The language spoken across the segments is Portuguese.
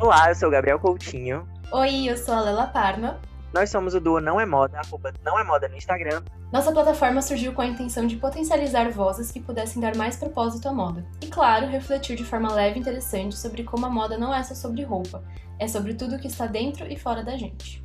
Olá, eu sou o Gabriel Coutinho. Oi, eu sou a Lela Parma. Nós somos o duo Não é Moda, arroba Não é Moda no Instagram. Nossa plataforma surgiu com a intenção de potencializar vozes que pudessem dar mais propósito à moda. E claro, refletir de forma leve e interessante sobre como a moda não é só sobre roupa, é sobre tudo que está dentro e fora da gente.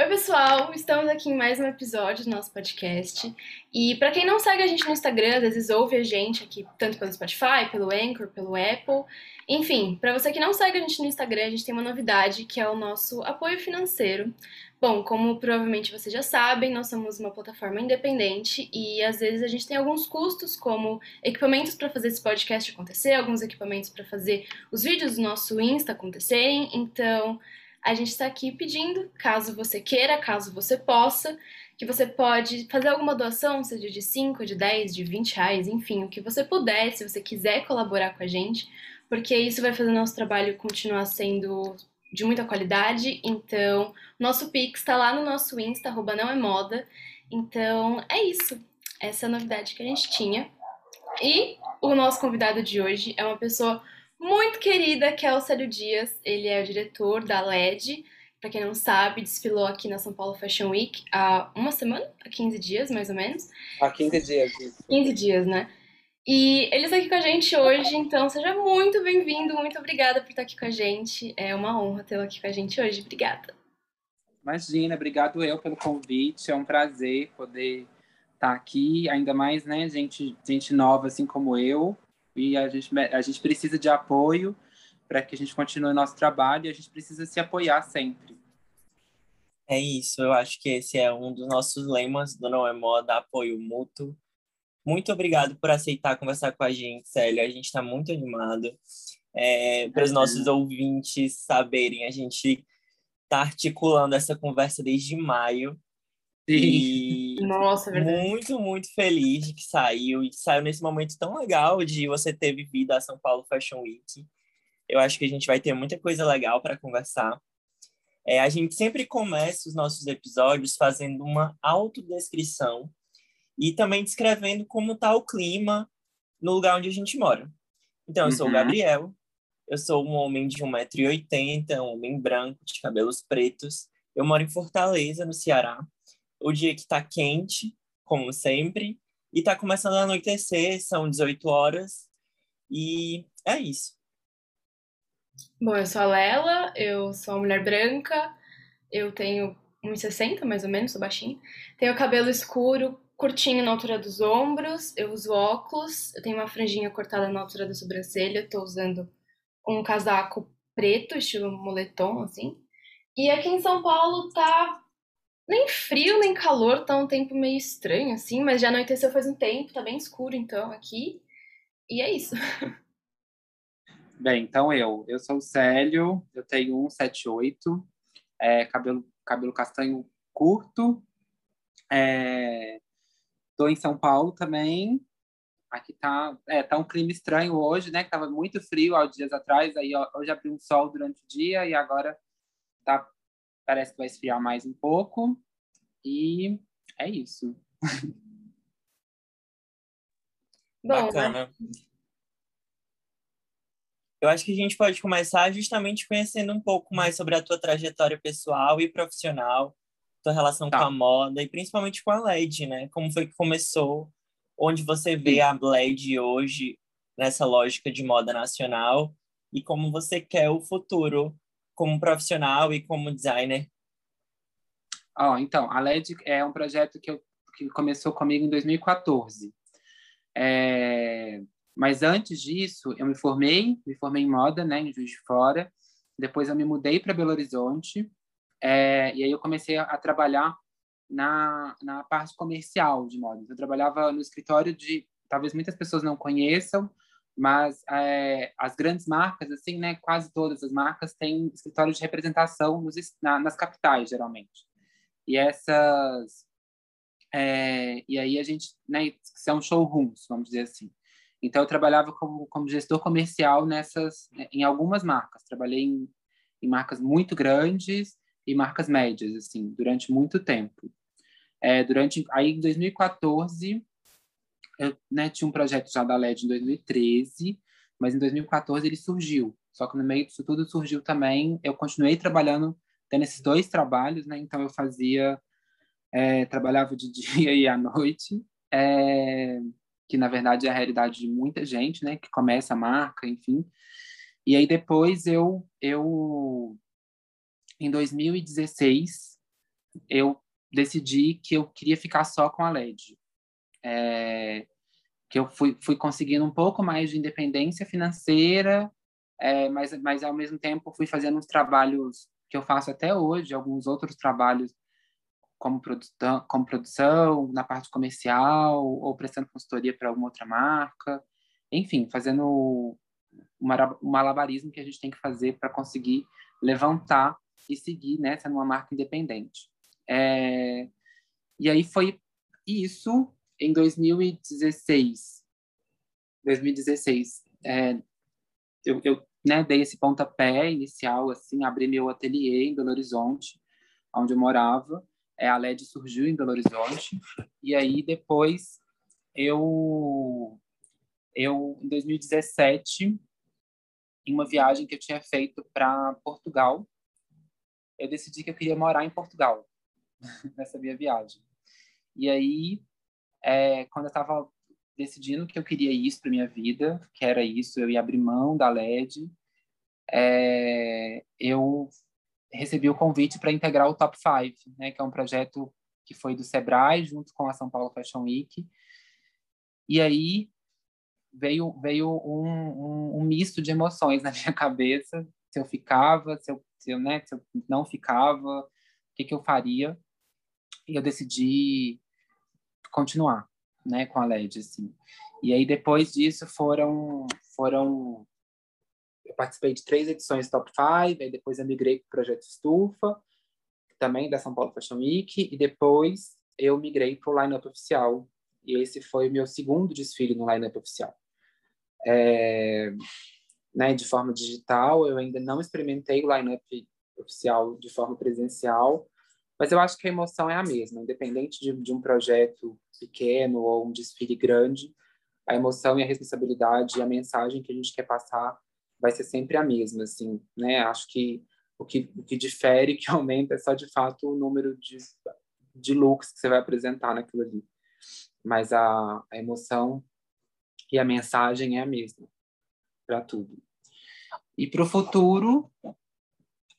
Oi, pessoal! Estamos aqui em mais um episódio do nosso podcast. E para quem não segue a gente no Instagram, às vezes ouve a gente aqui tanto pelo Spotify, pelo Anchor, pelo Apple. Enfim, para você que não segue a gente no Instagram, a gente tem uma novidade que é o nosso apoio financeiro. Bom, como provavelmente vocês já sabem, nós somos uma plataforma independente e às vezes a gente tem alguns custos, como equipamentos para fazer esse podcast acontecer, alguns equipamentos para fazer os vídeos do nosso Insta acontecerem. Então, a gente está aqui pedindo, caso você queira, caso você possa, que você pode fazer alguma doação, seja de 5, de 10, de 20 reais, enfim, o que você puder, se você quiser colaborar com a gente, porque isso vai fazer o nosso trabalho continuar sendo de muita qualidade. Então, nosso Pix está lá no nosso Insta, arroba não é moda. Então, é isso. Essa é a novidade que a gente tinha. E o nosso convidado de hoje é uma pessoa muito querida, que é o Célio Dias. Ele é o diretor da LED. Para quem não sabe, desfilou aqui na São Paulo Fashion Week há uma semana, há 15 dias mais ou menos. Há 15 dias, isso. 15 dias, né? E ele está aqui com a gente hoje, então seja muito bem-vindo, muito obrigada por estar aqui com a gente. É uma honra tê-lo aqui com a gente hoje. Obrigada. Imagina, obrigado eu pelo convite. É um prazer poder estar aqui, ainda mais, né, gente, gente nova assim como eu e a gente, a gente precisa de apoio para que a gente continue o nosso trabalho e a gente precisa se apoiar sempre. É isso, eu acho que esse é um dos nossos lemas do Não é Moda, apoio mútuo. Muito obrigado por aceitar conversar com a gente, Célia. A gente está muito animado. É, para os nossos ouvintes saberem, a gente está articulando essa conversa desde maio. E Nossa, é verdade. muito, muito feliz de que saiu e que saiu nesse momento tão legal de você ter vivido a São Paulo Fashion Week. Eu acho que a gente vai ter muita coisa legal para conversar. É, a gente sempre começa os nossos episódios fazendo uma autodescrição e também descrevendo como está o clima no lugar onde a gente mora. Então, eu sou o uhum. Gabriel, eu sou um homem de 1,80m, um homem branco, de cabelos pretos. Eu moro em Fortaleza, no Ceará o dia que está quente, como sempre, e está começando a anoitecer, são 18 horas, e é isso. Bom, eu sou a Lela, eu sou uma mulher branca, eu tenho 1,60 mais ou menos, sou baixinha. Tenho cabelo escuro, curtinho na altura dos ombros, eu uso óculos, eu tenho uma franjinha cortada na altura da sobrancelha, estou usando um casaco preto, estilo moletom, assim. E aqui em São Paulo tá nem frio, nem calor, tá um tempo meio estranho, assim, mas já anoiteceu faz um tempo, tá bem escuro então aqui. E é isso. Bem, então eu. Eu sou o Célio, eu tenho 178, é, cabelo, cabelo castanho curto. É, tô em São Paulo também. Aqui tá, é, tá um clima estranho hoje, né? Que tava muito frio há dias atrás, aí hoje abriu um sol durante o dia e agora tá Parece que vai esfriar mais um pouco. E é isso. Bacana. Eu acho que a gente pode começar justamente conhecendo um pouco mais sobre a tua trajetória pessoal e profissional, tua relação tá. com a moda e principalmente com a LED, né? Como foi que começou, onde você vê Sim. a LED hoje nessa lógica de moda nacional e como você quer o futuro como profissional e como designer? Oh, então, a LED é um projeto que, eu, que começou comigo em 2014. É, mas antes disso, eu me formei, me formei em moda, né, em Juiz de Fora. Depois eu me mudei para Belo Horizonte. É, e aí eu comecei a, a, trabalhar na, na parte comercial de moda. Eu trabalhava no escritório de, talvez muitas pessoas não conheçam, mas é, as grandes marcas, assim, né, quase todas as marcas têm escritório de representação nos, na, nas capitais, geralmente. E essas... É, e aí a gente, né, são showrooms, vamos dizer assim. Então, eu trabalhava como, como gestor comercial nessas, em algumas marcas. Trabalhei em, em marcas muito grandes e marcas médias, assim, durante muito tempo. É, durante, aí, em 2014, eu né, tinha um projeto já da LED em 2013, mas em 2014 ele surgiu. Só que no meio disso tudo surgiu também, eu continuei trabalhando, tendo esses dois trabalhos, né? Então eu fazia, é, trabalhava de dia e à noite, é, que na verdade é a realidade de muita gente, né? Que começa a marca, enfim. E aí depois eu, eu em 2016, eu decidi que eu queria ficar só com a LED. É, que eu fui, fui conseguindo um pouco mais de independência financeira, é, mas, mas ao mesmo tempo fui fazendo uns trabalhos que eu faço até hoje, alguns outros trabalhos como produção, como produção na parte comercial, ou prestando consultoria para alguma outra marca, enfim, fazendo um malabarismo que a gente tem que fazer para conseguir levantar e seguir nessa né, numa marca independente. É, e aí foi isso em 2016. 2016, é, eu, eu né, dei esse pontapé inicial, assim, abri meu ateliê em Belo Horizonte, onde eu morava. É, a LED surgiu em Belo Horizonte. E aí, depois, eu, eu em 2017, em uma viagem que eu tinha feito para Portugal, eu decidi que eu queria morar em Portugal, nessa minha viagem. E aí, é, quando eu estava decidindo que eu queria isso para minha vida, que era isso, eu ia abrir mão da LED, é, eu recebi o convite para integrar o Top 5, né, que é um projeto que foi do Sebrae junto com a São Paulo Fashion Week. E aí veio veio um, um, um misto de emoções na minha cabeça, se eu ficava, se eu, se eu, né, se eu não ficava, o que, que eu faria. E eu decidi continuar, né, com a LED, assim. E aí depois disso foram foram eu participei de três edições Top 5, aí depois eu migrei para o projeto Estufa, também da São Paulo Fashion Week, e depois eu migrei para o lineup oficial. E esse foi o meu segundo desfile no lineup oficial. É, né, de forma digital, eu ainda não experimentei o lineup oficial de forma presencial, mas eu acho que a emoção é a mesma, independente de, de um projeto pequeno ou um desfile grande, a emoção e a responsabilidade e a mensagem que a gente quer passar vai ser sempre a mesma, assim, né? Acho que o que, o que difere, que aumenta, é só de fato o número de, de looks que você vai apresentar naquilo ali. Mas a, a emoção e a mensagem é a mesma para tudo. E para o futuro,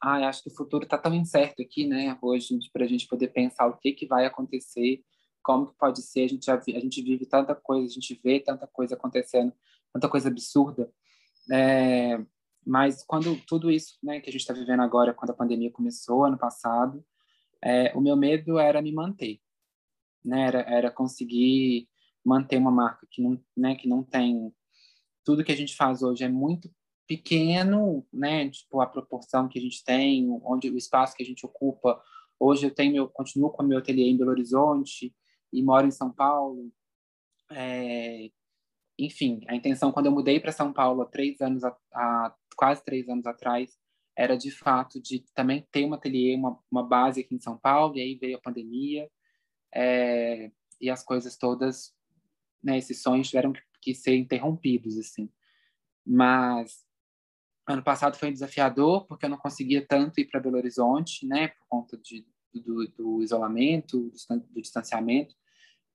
ah, acho que o futuro está tão incerto aqui, né? Hoje, para a gente poder pensar o que, que vai acontecer, como que pode ser. A gente, já, a gente vive tanta coisa, a gente vê tanta coisa acontecendo, tanta coisa absurda. É, mas quando tudo isso né, que a gente está vivendo agora, quando a pandemia começou, ano passado, é, o meu medo era me manter. Né? Era, era conseguir manter uma marca que não, né, que não tem... Tudo que a gente faz hoje é muito pequeno, né? Tipo, a proporção que a gente tem, onde o espaço que a gente ocupa. Hoje eu tenho meu, continuo com o meu ateliê em Belo Horizonte e moro em São Paulo. É, enfim, a intenção quando eu mudei para São Paulo há três anos, há quase três anos atrás, era de fato de também ter um ateliê, uma, uma base aqui em São Paulo. E aí veio a pandemia é, e as coisas todas, né? Esses sonhos tiveram que, que ser interrompidos assim. Mas Ano passado foi desafiador, porque eu não conseguia tanto ir para Belo Horizonte, né, por conta de, do, do isolamento, do, do, distanciamento,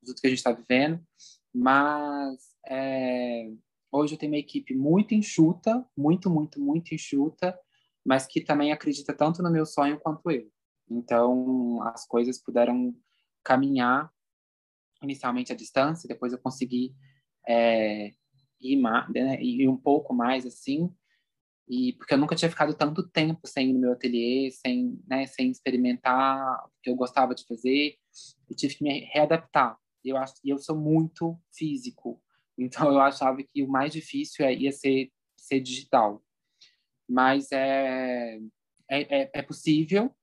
tudo que a gente está vivendo. Mas é, hoje eu tenho uma equipe muito enxuta, muito, muito, muito enxuta, mas que também acredita tanto no meu sonho quanto eu. Então, as coisas puderam caminhar inicialmente à distância, depois eu consegui é, ir, né, ir um pouco mais assim, e porque eu nunca tinha ficado tanto tempo sem ir no meu ateliê, sem, né, sem experimentar o que eu gostava de fazer, e tive que me readaptar. Eu acho e eu sou muito físico, então eu achava que o mais difícil ia ser ser digital. Mas é é, é, é possível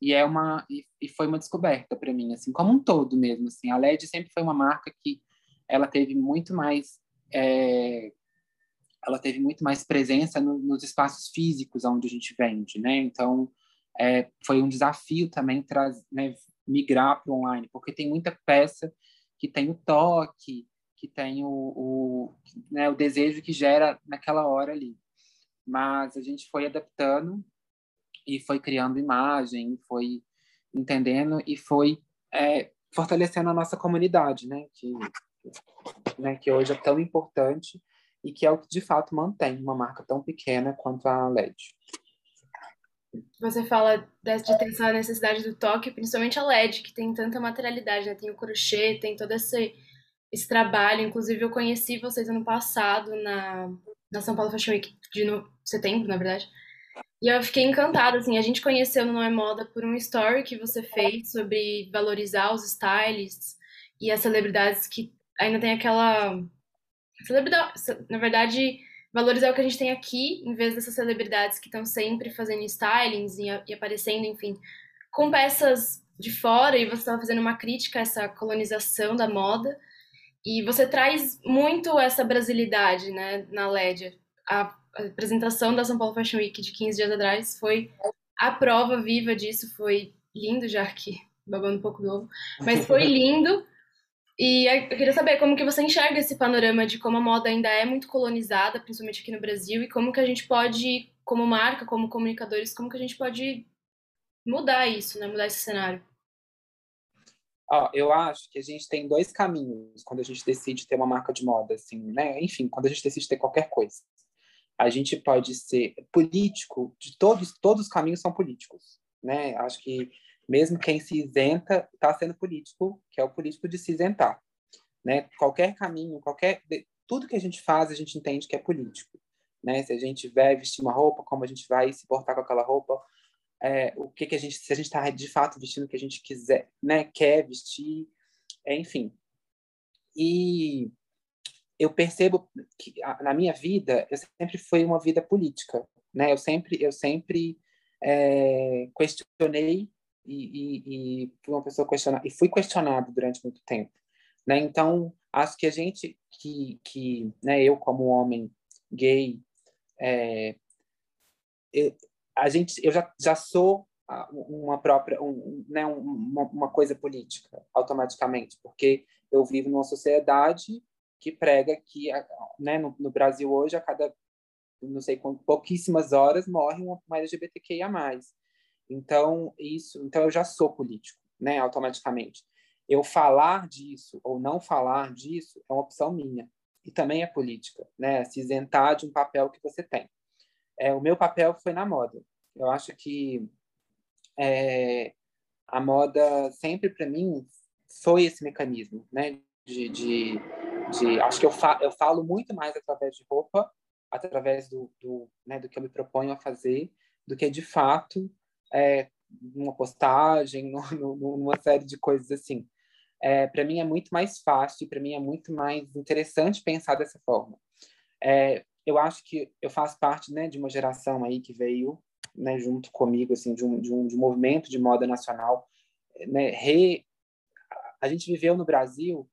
e é uma e, e foi uma descoberta para mim, assim, como um todo mesmo, assim. A LED sempre foi uma marca que ela teve muito mais é, ela teve muito mais presença no, nos espaços físicos onde a gente vende, né? Então, é, foi um desafio também traz, né, migrar para o online, porque tem muita peça que tem o toque, que tem o, o, né, o desejo que gera naquela hora ali. Mas a gente foi adaptando e foi criando imagem, foi entendendo e foi é, fortalecendo a nossa comunidade, né? Que, né, que hoje é tão importante e que é o que de fato mantém uma marca tão pequena quanto a LED. Você fala de ter essa necessidade do toque, principalmente a LED, que tem tanta materialidade, né? Tem o crochê, tem todo esse, esse trabalho. Inclusive, eu conheci vocês ano passado na, na São Paulo Fashion Week, de no, setembro, na verdade. E eu fiquei encantada, assim, a gente conheceu no Não é Moda por um story que você fez sobre valorizar os stylists e as celebridades que ainda tem aquela... Celebridade, na verdade valorizar o que a gente tem aqui, em vez dessas celebridades que estão sempre fazendo stylings e, e, aparecendo, enfim, com peças de fora, e você estava fazendo uma crítica a essa colonização da moda. E você traz muito essa brasilidade, né, na LED. A apresentação da São Paulo Fashion Week de 15 dias atrás foi a prova viva disso, foi lindo, já que babando um pouco do ovo, mas foi lindo. E eu queria saber como que você enxerga esse panorama de como a moda ainda é muito colonizada, principalmente aqui no Brasil, e como que a gente pode, como marca, como comunicadores, como que a gente pode mudar isso, né? Mudar esse cenário. Ó, eu acho que a gente tem dois caminhos quando a gente decide ter uma marca de moda, assim, né? Enfim, quando a gente decide ter qualquer coisa. A gente pode ser político, de todos, todos os caminhos são políticos, né? Acho que mesmo quem se isenta está sendo político, que é o político de se isentar. Né? Qualquer caminho, qualquer tudo que a gente faz, a gente entende que é político. Né? Se a gente vai vestir uma roupa, como a gente vai se portar com aquela roupa, é, o que que a gente, se a gente está de fato vestindo o que a gente quiser, né? Quer vestir, é, enfim. E eu percebo que na minha vida eu sempre foi uma vida política, né? Eu sempre eu sempre é, questionei e, e, e uma pessoa questionada e fui questionado durante muito tempo, né? Então acho que a gente que que né eu como homem gay é, eu, a gente eu já já sou uma própria um, né uma, uma coisa política automaticamente porque eu vivo numa sociedade que prega que né no, no Brasil hoje a cada não sei pouquíssimas horas morre uma, uma LGBTQIA+. Então, isso, então eu já sou político, né, automaticamente. Eu falar disso ou não falar disso é uma opção minha. E também é política, né, se isentar de um papel que você tem. É, o meu papel foi na moda. Eu acho que é, a moda sempre para mim foi esse mecanismo, né, de, de, de acho que eu, fa, eu falo muito mais através de roupa, através do, do, né, do que eu me proponho a fazer, do que de fato é, numa postagem, no, no, numa série de coisas assim. É, para mim é muito mais fácil, para mim é muito mais interessante pensar dessa forma. É, eu acho que eu faço parte né, de uma geração aí que veio né, junto comigo assim de um, de um, de um movimento de moda nacional. Né, re... A gente viveu no Brasil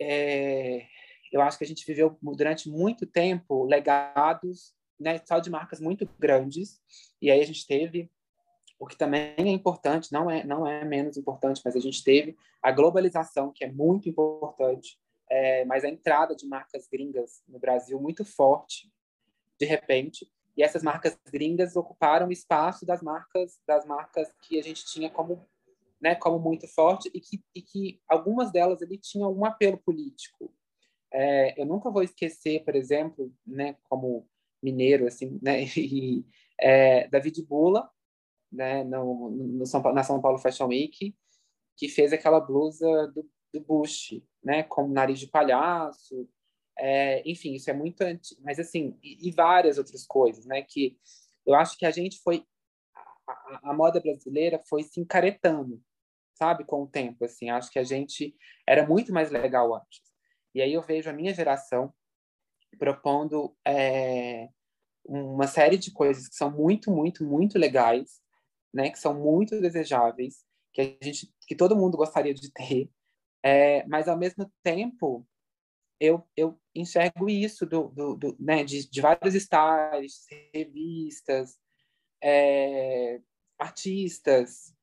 é, eu acho que a gente viveu durante muito tempo legados né, só de marcas muito grandes. E aí a gente teve o que também é importante, não é não é menos importante, mas a gente teve a globalização que é muito importante, é, mas a entrada de marcas gringas no Brasil muito forte, de repente. E essas marcas gringas ocuparam o espaço das marcas das marcas que a gente tinha como né, como muito forte e que, e que algumas delas ali tinham um apelo político. É, eu nunca vou esquecer, por exemplo, né, como mineiro, assim, né? E é, David Bula, né? No, no São, na São Paulo Fashion Week, que fez aquela blusa do, do Bush, né? Com nariz de palhaço. É, enfim, isso é muito antigo, mas assim, e, e, várias outras coisas, né? Que eu acho que a gente foi a, a, moda brasileira foi se encaretando, sabe, com o tempo, assim. Acho que a gente era muito mais legal antes. E aí eu vejo a minha geração propondo é, uma série de coisas que são muito, muito, muito legais, né? Que são muito desejáveis, que a gente, que todo mundo gostaria de ter, é, mas ao mesmo tempo eu, eu enxergo isso do, do, do né, de, de vários styles, revistas, é, artistas,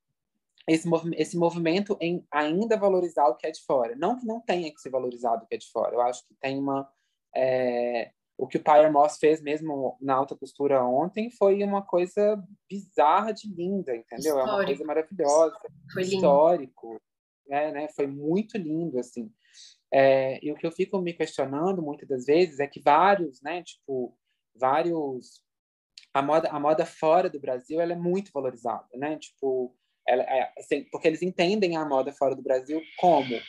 esse, mov esse movimento em ainda valorizar o que é de fora. Não que não tenha que ser valorizado o que é de fora. Eu acho que tem uma... É, o que o Pyre Moss fez mesmo na alta costura ontem foi uma coisa bizarra de linda, entendeu? Histórico. É uma coisa maravilhosa. Foi histórico. É, né? Foi muito lindo, assim. É, e o que eu fico me questionando muitas das vezes é que vários, né, tipo, vários a moda a moda fora do Brasil ela é muito valorizada, né? Tipo, ela é, assim, porque eles entendem a moda fora do Brasil como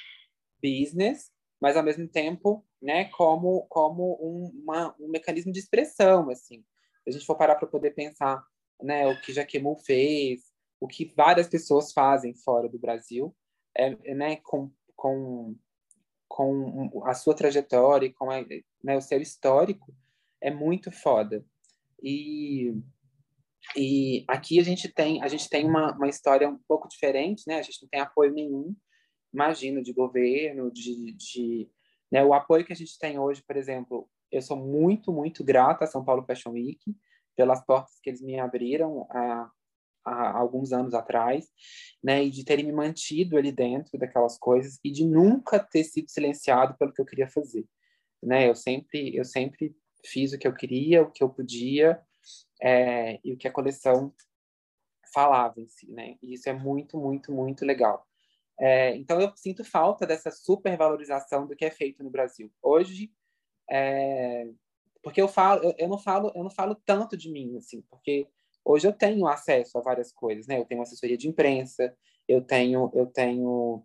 business, mas ao mesmo tempo, né, como como um, uma, um mecanismo de expressão, assim. Se a gente for parar para poder pensar, né, o que Jaquemus fez, o que várias pessoas fazem fora do Brasil, é, né, com, com com a sua trajetória, com a, né, o seu histórico, é muito foda. E, e aqui a gente tem a gente tem uma, uma história um pouco diferente, né? A gente não tem apoio nenhum, imagino, de governo, de, de né? o apoio que a gente tem hoje, por exemplo, eu sou muito, muito grata a São Paulo Fashion Week pelas portas que eles me abriram a, há alguns anos atrás, né, e de terem me mantido ali dentro daquelas coisas e de nunca ter sido silenciado pelo que eu queria fazer, né? Eu sempre, eu sempre fiz o que eu queria, o que eu podia é, e o que a coleção falava em si, né? E isso é muito, muito, muito legal. É, então eu sinto falta dessa supervalorização do que é feito no Brasil hoje. É, porque eu falo, eu, eu, não falo, eu não falo tanto de mim, assim, porque Hoje eu tenho acesso a várias coisas, né? Eu tenho assessoria de imprensa, eu tenho, eu tenho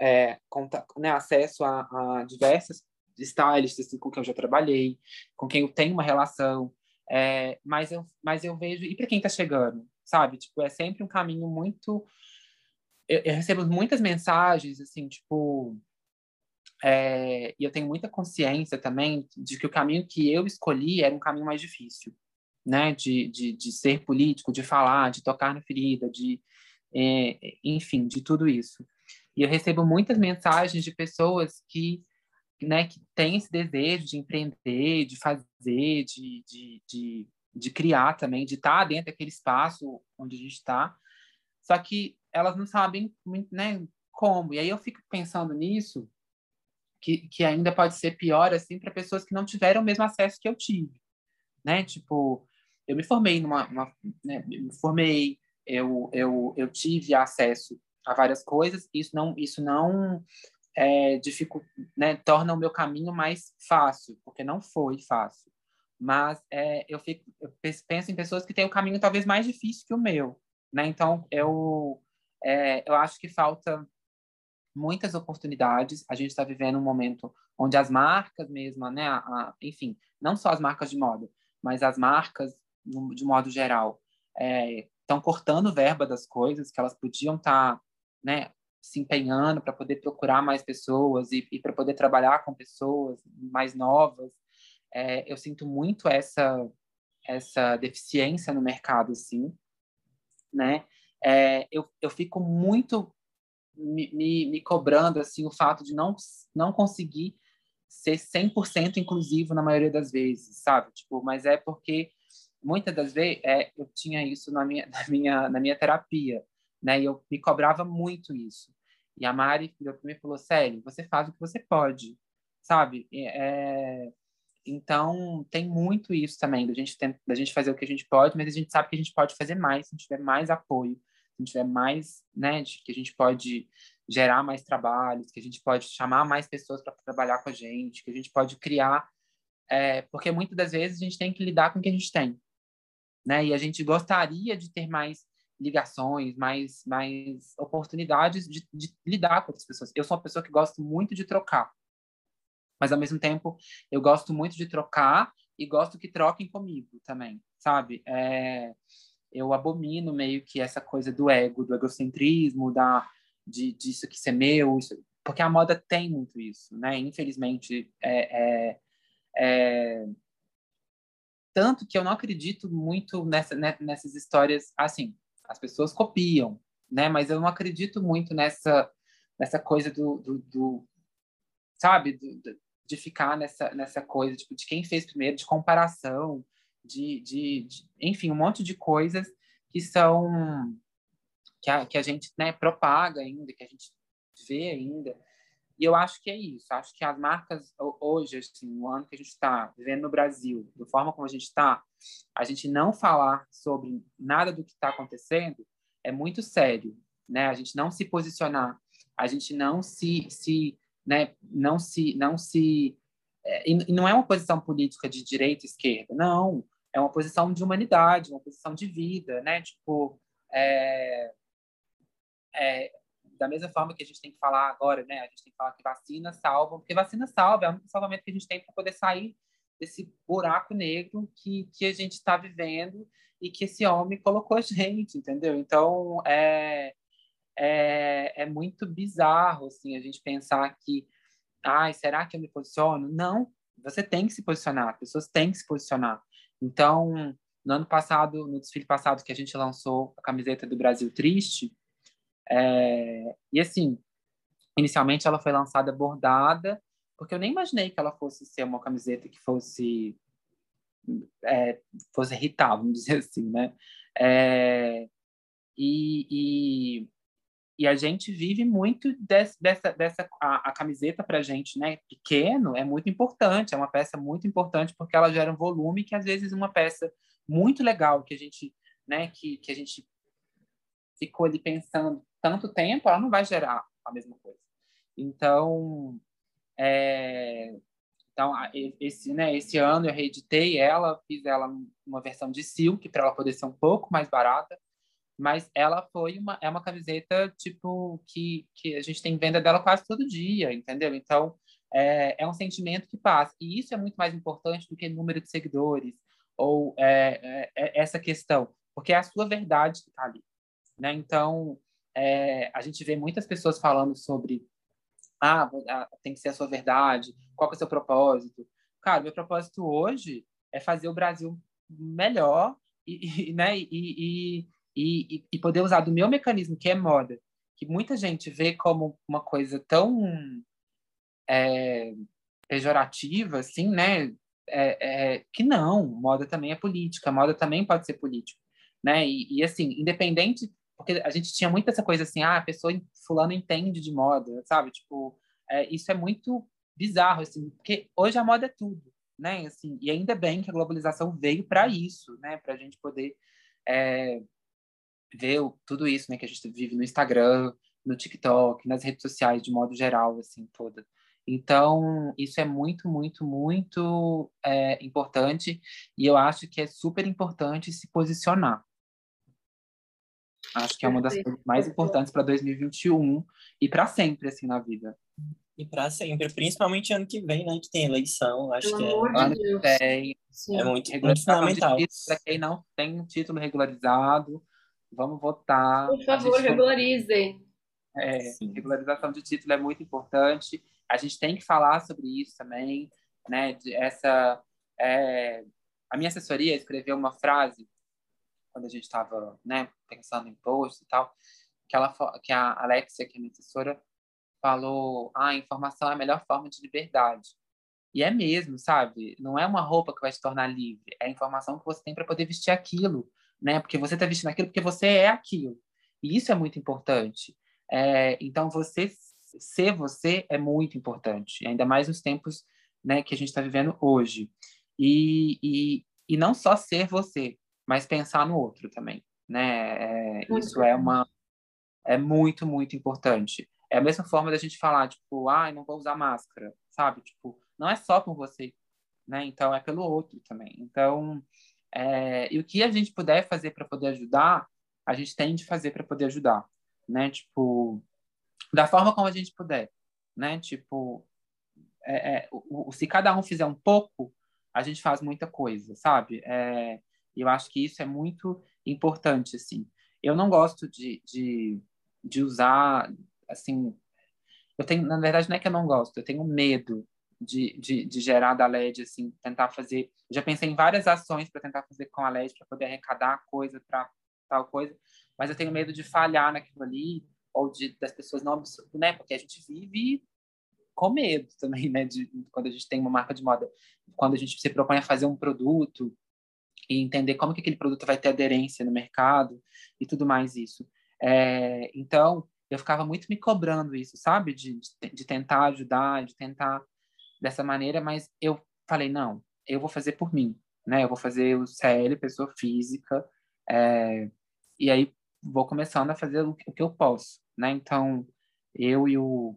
é, conta, né, acesso a, a diversas stylists assim, com quem eu já trabalhei, com quem eu tenho uma relação, é, mas, eu, mas eu vejo... E para quem está chegando, sabe? Tipo, é sempre um caminho muito... Eu, eu recebo muitas mensagens, assim, tipo... É, e eu tenho muita consciência também de que o caminho que eu escolhi era um caminho mais difícil né, de, de, de ser político, de falar, de tocar na ferida, de, é, enfim, de tudo isso. E eu recebo muitas mensagens de pessoas que, né, que têm esse desejo de empreender, de fazer, de, de, de, de criar também, de estar dentro daquele espaço onde a gente está, só que elas não sabem né, como. E aí eu fico pensando nisso, que, que ainda pode ser pior assim para pessoas que não tiveram o mesmo acesso que eu tive, né? Tipo, eu me formei numa, uma, né, me formei, eu, eu, eu tive acesso a várias coisas. Isso não, isso não é, dificulta, né, torna o meu caminho mais fácil, porque não foi fácil. Mas é, eu, fico, eu penso em pessoas que têm o caminho talvez mais difícil que o meu, né? Então eu é, eu acho que falta muitas oportunidades. A gente está vivendo um momento onde as marcas mesmo, né, a, a, enfim, não só as marcas de moda, mas as marcas de modo geral, estão é, cortando verba das coisas que elas podiam estar tá, né, se empenhando para poder procurar mais pessoas e, e para poder trabalhar com pessoas mais novas. É, eu sinto muito essa essa deficiência no mercado, sim, né? É, eu, eu fico muito me, me, me, cobrando assim o fato de não não conseguir ser 100% inclusivo na maioria das vezes, sabe? Tipo, mas é porque muitas das vezes é, eu tinha isso na minha, na minha, na minha terapia, né? E eu me cobrava muito isso. E a Mari virou para mim falou: Célio, você faz o que você pode, sabe? É, então, tem muito isso também, da gente, tem, da gente fazer o que a gente pode, mas a gente sabe que a gente pode fazer mais se tiver mais apoio, se tiver mais, né, de, que a gente pode gerar mais trabalhos, que a gente pode chamar mais pessoas para trabalhar com a gente, que a gente pode criar, é, porque muitas das vezes a gente tem que lidar com o que a gente tem né? E a gente gostaria de ter mais ligações, mais, mais oportunidades de, de lidar com outras pessoas. Eu sou uma pessoa que gosto muito de trocar, mas ao mesmo tempo eu gosto muito de trocar e gosto que troquem comigo também, sabe? É, eu abomino meio que essa coisa do ego, do egocentrismo, da de disso que ser meu, isso, porque a moda tem muito isso, né? Infelizmente, é, é, é tanto que eu não acredito muito nessa, né, nessas histórias, assim, as pessoas copiam, né? Mas eu não acredito muito nessa, nessa coisa do, do, do sabe, do, de ficar nessa, nessa coisa, tipo, de quem fez primeiro, de comparação, de, de, de, enfim, um monte de coisas que são que a, que a gente né, propaga ainda, que a gente vê ainda. E eu acho que é isso. Acho que as marcas hoje, assim, no ano que a gente está vivendo no Brasil, da forma como a gente está, a gente não falar sobre nada do que está acontecendo é muito sério, né? A gente não se posicionar, a gente não se, se né? Não se, não se é, e não é uma posição política de direita e esquerda, não. É uma posição de humanidade, uma posição de vida, né? Tipo, é, é, da mesma forma que a gente tem que falar agora, né? A gente tem que falar que vacina salva, porque vacina salva, é o salvamento que a gente tem para poder sair desse buraco negro que, que a gente está vivendo e que esse homem colocou a gente, entendeu? Então, é, é, é muito bizarro, assim, a gente pensar que, ai, será que eu me posiciono? Não, você tem que se posicionar, pessoas têm que se posicionar. Então, no ano passado, no desfile passado que a gente lançou a camiseta do Brasil Triste, é, e assim, inicialmente ela foi lançada bordada, porque eu nem imaginei que ela fosse ser uma camiseta que fosse é, fosse irritar, vamos dizer assim, né? É, e, e, e, a gente vive muito desse, dessa, dessa a, a camiseta para gente, né? Pequeno é muito importante, é uma peça muito importante porque ela gera um volume que às vezes uma peça muito legal que a gente, né? Que, que a gente ficou ali pensando tanto tempo, ela não vai gerar a mesma coisa. Então, é, então esse, né, esse ano eu reeditei ela, fiz ela uma versão de silk para ela poder ser um pouco mais barata, mas ela foi uma é uma camiseta tipo que que a gente tem venda dela quase todo dia, entendeu? Então é, é um sentimento que passa e isso é muito mais importante do que número de seguidores ou é, é, é essa questão, porque é a sua verdade que está ali, né? Então é, a gente vê muitas pessoas falando sobre ah, ah, tem que ser a sua verdade, qual é o seu propósito. Cara, meu propósito hoje é fazer o Brasil melhor e, e né, e, e, e, e poder usar do meu mecanismo, que é moda, que muita gente vê como uma coisa tão é, pejorativa, assim, né? É, é, que não, moda também é política, moda também pode ser político, né? E, e assim, independente porque a gente tinha muito essa coisa assim, ah, a pessoa fulano entende de moda, sabe? Tipo, é, isso é muito bizarro, assim, porque hoje a moda é tudo, né? Assim, e ainda bem que a globalização veio para isso, né? Para a gente poder é, ver tudo isso, né? Que a gente vive no Instagram, no TikTok, nas redes sociais de modo geral, assim, toda. Então, isso é muito, muito, muito é, importante e eu acho que é super importante se posicionar, Acho que é uma das coisas mais importantes para 2021 e para sempre, assim, na vida. E para sempre, principalmente ano que vem, né? Que tem eleição, acho Pelo que amor é. Ano que vem, Sim. É muito, muito fundamental. Para quem não tem um título regularizado, vamos votar. Por favor, gente- regularizem. É, Sim. regularização de título é muito importante. A gente tem que falar sobre isso também, né? De essa, é, a minha assessoria escreveu uma frase quando a gente estava, né, pensando em posts e tal, que ela, que a Alexia, que é minha assessora, falou: "Ah, a informação é a melhor forma de liberdade". E é mesmo, sabe? Não é uma roupa que vai te tornar livre, é a informação que você tem para poder vestir aquilo, né? Porque você está vestindo aquilo porque você é aquilo. E isso é muito importante. É, então, você ser você é muito importante, ainda mais nos tempos né, que a gente está vivendo hoje. E, e, e não só ser você, mas pensar no outro também. Né? É, isso é uma é muito, muito importante. É a mesma forma da gente falar, tipo, ah, não vou usar máscara, sabe? Tipo, não é só por você, né? Então, é pelo outro também. Então, é, e o que a gente puder fazer para poder ajudar, a gente tem de fazer para poder ajudar, né? Tipo, da forma como a gente puder, né? Tipo, é, é, o, o- se cada um fizer um pouco, a gente faz muita coisa, sabe? É, eu acho que isso é muito importante, assim. Eu não gosto de, de, de usar, assim... Eu tenho, na verdade, não é que eu não gosto, eu tenho medo de, de, de gerar da LED, assim, tentar fazer... Já pensei em várias ações para tentar fazer com a LED, para poder arrecadar coisa para tal coisa, mas eu tenho medo de falhar naquilo ali, ou de das pessoas não absor- né? Porque a gente vive com medo também, né? De, quando a gente tem uma marca de moda, quando a gente se propõe a fazer um produto e entender como que aquele produto vai ter aderência no mercado e tudo mais isso. É, então, eu ficava muito me cobrando isso, sabe? De, de, de, tentar ajudar, de tentar dessa maneira, mas eu falei, não, eu vou fazer por mim, né? Eu vou fazer o CL, pessoa física, é, e aí vou começando a fazer o, que eu posso, né? Então, eu e o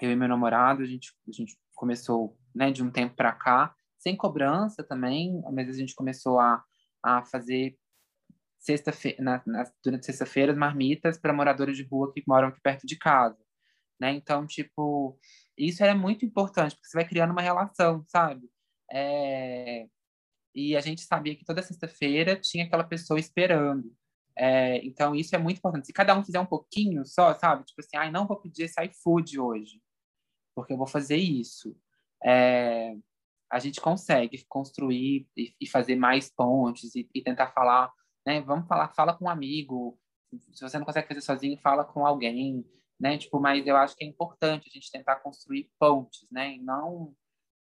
eu e meu namorado, a gente, a gente começou, né, de um tempo para cá, sem cobrança também, mas a gente começou a, a fazer sexta-feira, na, na, durante sexta-feira, marmitas para moradores de rua que moram aqui perto de casa, né? Então, tipo, isso é muito importante, porque você vai criando uma relação, sabe? É... E a gente sabia que toda sexta-feira tinha aquela pessoa esperando. É, então, isso é muito importante. Se cada um fizer um pouquinho só, sabe? Tipo assim, ai, não vou pedir esse iFood hoje, porque eu vou fazer isso. É, a gente consegue construir e, e fazer mais pontes e, e, tentar falar, né? Vamos falar, fala com um amigo. Se você não consegue fazer sozinho, fala com alguém, né? Tipo, mas eu acho que é importante a gente tentar construir pontes, né? E não,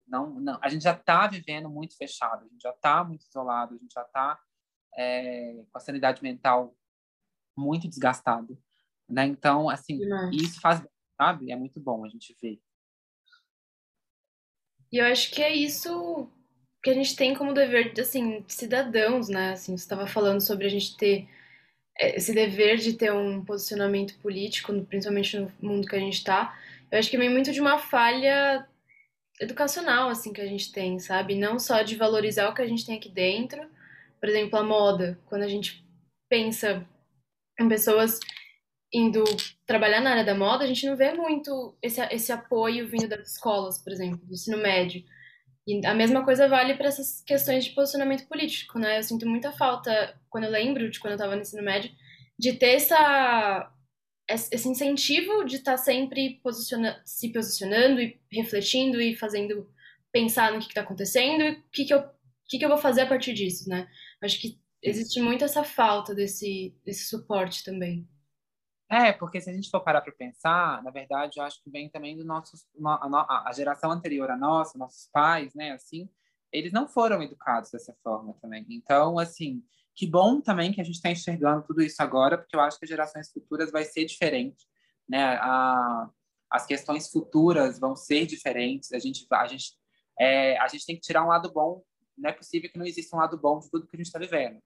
não, não. A gente já está vivendo muito fechado, a gente já está muito isolado, a gente já está é, com a sanidade mental muito desgastado, né? Então, assim, isso faz, sabe? É muito bom a gente ver. E eu acho que é isso que a gente tem como dever, assim, de cidadãos, né? Assim, você estava falando sobre a gente ter esse dever de ter um posicionamento político, principalmente no mundo que a gente está. Eu acho que vem muito de uma falha educacional, assim, que a gente tem, sabe? Não só de valorizar o que a gente tem aqui dentro, por exemplo, a moda, quando a gente pensa em pessoas indo trabalhar na área da moda, a gente não vê muito esse, esse apoio vindo das escolas, por exemplo, do ensino médio. E a mesma coisa vale para essas questões de posicionamento político, né? Eu sinto muita falta, quando eu lembro de quando eu estava no ensino médio, de ter essa, esse incentivo de estar tá sempre posiciona se posicionando e refletindo e fazendo pensar no que está acontecendo e o que, que, eu, que, que eu vou fazer a partir disso, né? Acho que existe muito essa falta desse, desse suporte também. É, porque se a gente for parar para pensar, na verdade, eu acho que vem também do nosso a, a geração anterior a nossa, nossos pais, né, assim, eles não foram educados dessa forma também. Então, assim, que bom também que a gente está enxergando tudo isso agora, porque eu acho que as gerações futuras vai ser diferente, né? A, as questões futuras vão ser diferentes. A gente, a gente, é, a gente tem que tirar um lado bom. Não é possível que não exista um lado bom de tudo que a gente está vivendo.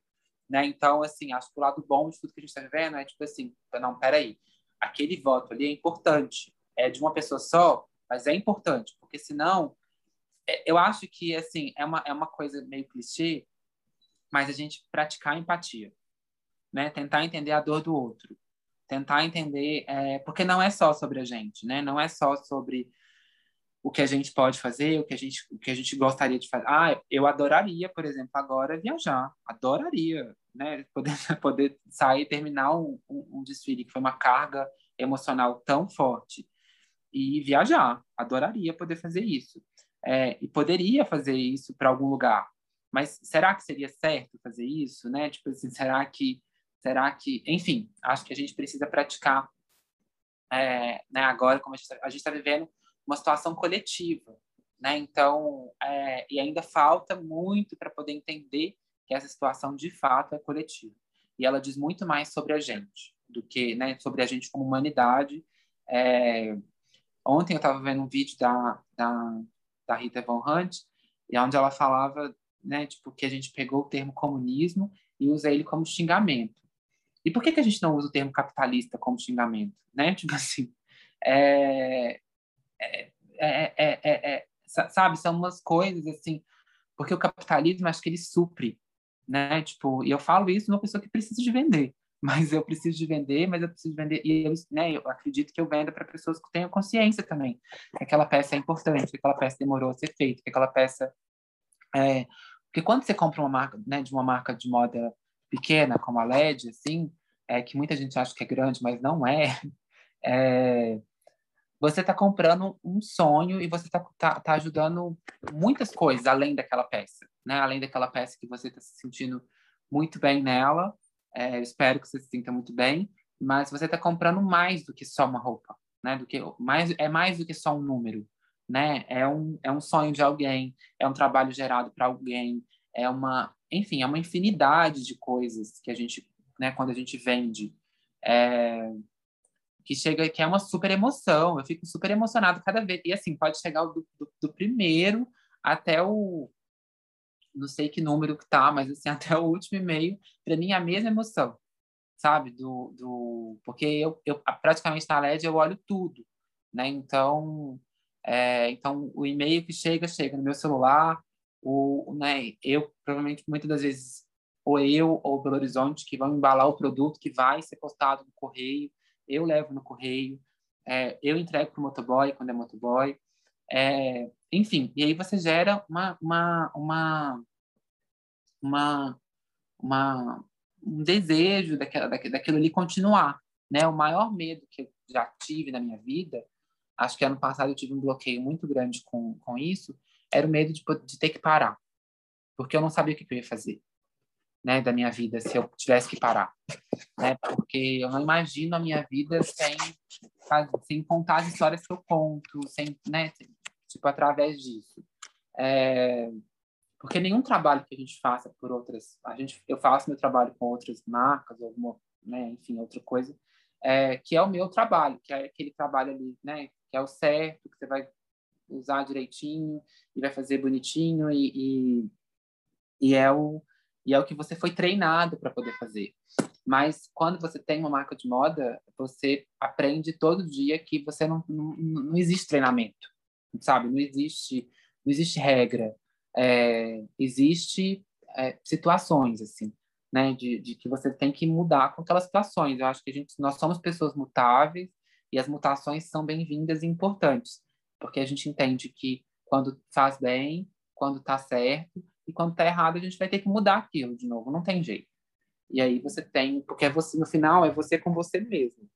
Né? Então, assim, acho que o lado bom de tudo que a gente está vivendo é tipo assim, não, peraí, aquele voto ali é importante, é de uma pessoa só, mas é importante, porque senão, é, eu acho que, assim, é uma, é uma coisa meio clichê, mas a gente praticar empatia, né? Tentar entender a dor do outro, tentar entender, é, porque não é só sobre a gente, né? Não é só sobre o que a gente pode fazer, o que a gente, o que a gente gostaria de fazer. Ah, eu adoraria, por exemplo, agora viajar. Adoraria, né? Poder, poder sair terminar um, um, um desfile que foi uma carga emocional tão forte e viajar. Adoraria poder fazer isso. É, e poderia fazer isso para algum lugar. Mas será que seria certo fazer isso, né? Tipo assim, será que, será que, enfim, acho que a gente precisa praticar, é, né? Agora, como a gente está tá vivendo uma situação coletiva, né? Então, é, e ainda falta muito para poder entender que essa situação de fato é coletiva. E ela diz muito mais sobre a gente do que, né, sobre a gente como humanidade. É, ontem eu estava vendo um vídeo da, da, da Rita Von Hunt, e onde ela falava, né, tipo, que a gente pegou o termo comunismo e usa ele como xingamento. E por que, que a gente não usa o termo capitalista como xingamento, né? Tipo assim, é, é, é, é, é, sabe, são umas coisas assim, porque o capitalismo acho que ele supre, né? Tipo, e eu falo isso de uma pessoa que precisa de vender, mas eu preciso de vender, mas eu preciso vender e eu, né, eu acredito que eu venda para pessoas que tenham consciência também, que aquela peça é importante, que aquela peça demorou a ser feita, que aquela peça é, porque quando você compra uma marca, né, de uma marca de moda pequena como a LED, assim, é que muita gente acha que é grande, mas não é, é você está comprando um sonho e você está tá, tá ajudando muitas coisas além daquela peça, né? Além daquela peça que você está se sentindo muito bem nela, é, espero que você se sinta muito bem, mas você está comprando mais do que só uma roupa, né? Do que mais é mais do que só um número, né? É um é um sonho de alguém, é um trabalho gerado para alguém, é uma, enfim, é uma infinidade de coisas que a gente, né? Quando a gente vende é, que chega, que é uma super emoção. Eu fico super emocionado cada vez. E assim, pode chegar do, do, do primeiro até o não sei que número que tá, mas assim, até o último e-mail, para mim é a mesma emoção, sabe? Do, do... Porque eu, eu praticamente na LED eu olho tudo, né? Então, é, então o e-mail que chega, chega no meu celular, o, né? Eu, provavelmente, muitas das vezes, ou eu ou Belo Horizonte, que vão embalar o produto que vai ser postado no correio, eu levo no correio, é, eu entrego para o motoboy quando é motoboy, é, enfim, e aí você gera uma, uma, uma, uma, uma um desejo daquela, daquilo ali continuar. Né? O maior medo que eu já tive na minha vida, acho que ano passado eu tive um bloqueio muito grande com, com isso, era o medo de, de ter que parar. Porque eu não sabia o que eu ia fazer né, da minha vida se eu tivesse que parar. Né? Porque eu não imagino a minha vida sem, sem contar as histórias que eu conto, sem, né, tipo, através disso. É, porque nenhum trabalho que a gente faça por outras, a gente, eu faço meu trabalho com outras marcas, alguma, né, enfim, outra coisa, é, que é o meu trabalho, que é aquele trabalho ali, né, que é o certo, que você vai usar direitinho e vai fazer bonitinho e, e, e é o e é o que você foi treinado para poder fazer. Mas quando você tem uma marca de moda, você aprende todo dia que você não, não, não existe treinamento sabe? Não existe, não existe regra. É, existe é, situações, assim, né? De, de que você tem que mudar com aquelas situações. Eu acho que a gente, nós somos pessoas mutáveis e as mutações são bem-vindas e importantes, porque a gente entende que quando faz bem, quando está certo e quando está errado, a gente vai ter que mudar aquilo de novo, não tem jeito. E aí você tem, porque é você no final é você com você mesmo.